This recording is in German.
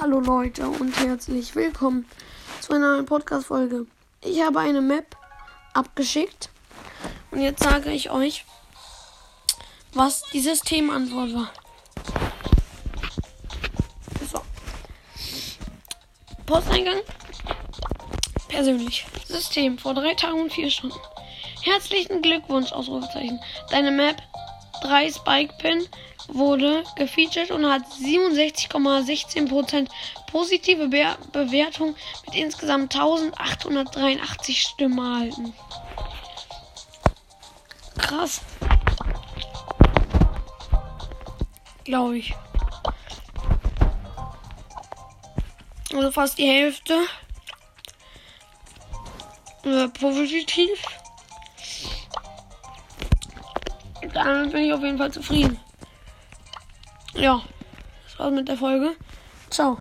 Hallo Leute und herzlich willkommen zu einer neuen Podcast-Folge. Ich habe eine Map abgeschickt und jetzt sage ich euch, was die Systemantwort war. So. Posteingang. Persönlich. System vor drei Tagen und vier Stunden. Herzlichen Glückwunsch, Ausrufezeichen. Deine Map 3 Spike Pin wurde gefeatured und hat 67,16% positive Be Bewertung mit insgesamt 1883 Stimmen erhalten. Krass. Glaube ich. Also fast die Hälfte. Äh, positiv. Damit bin ich auf jeden Fall zufrieden. Ja, das war's mit der Folge. Ciao.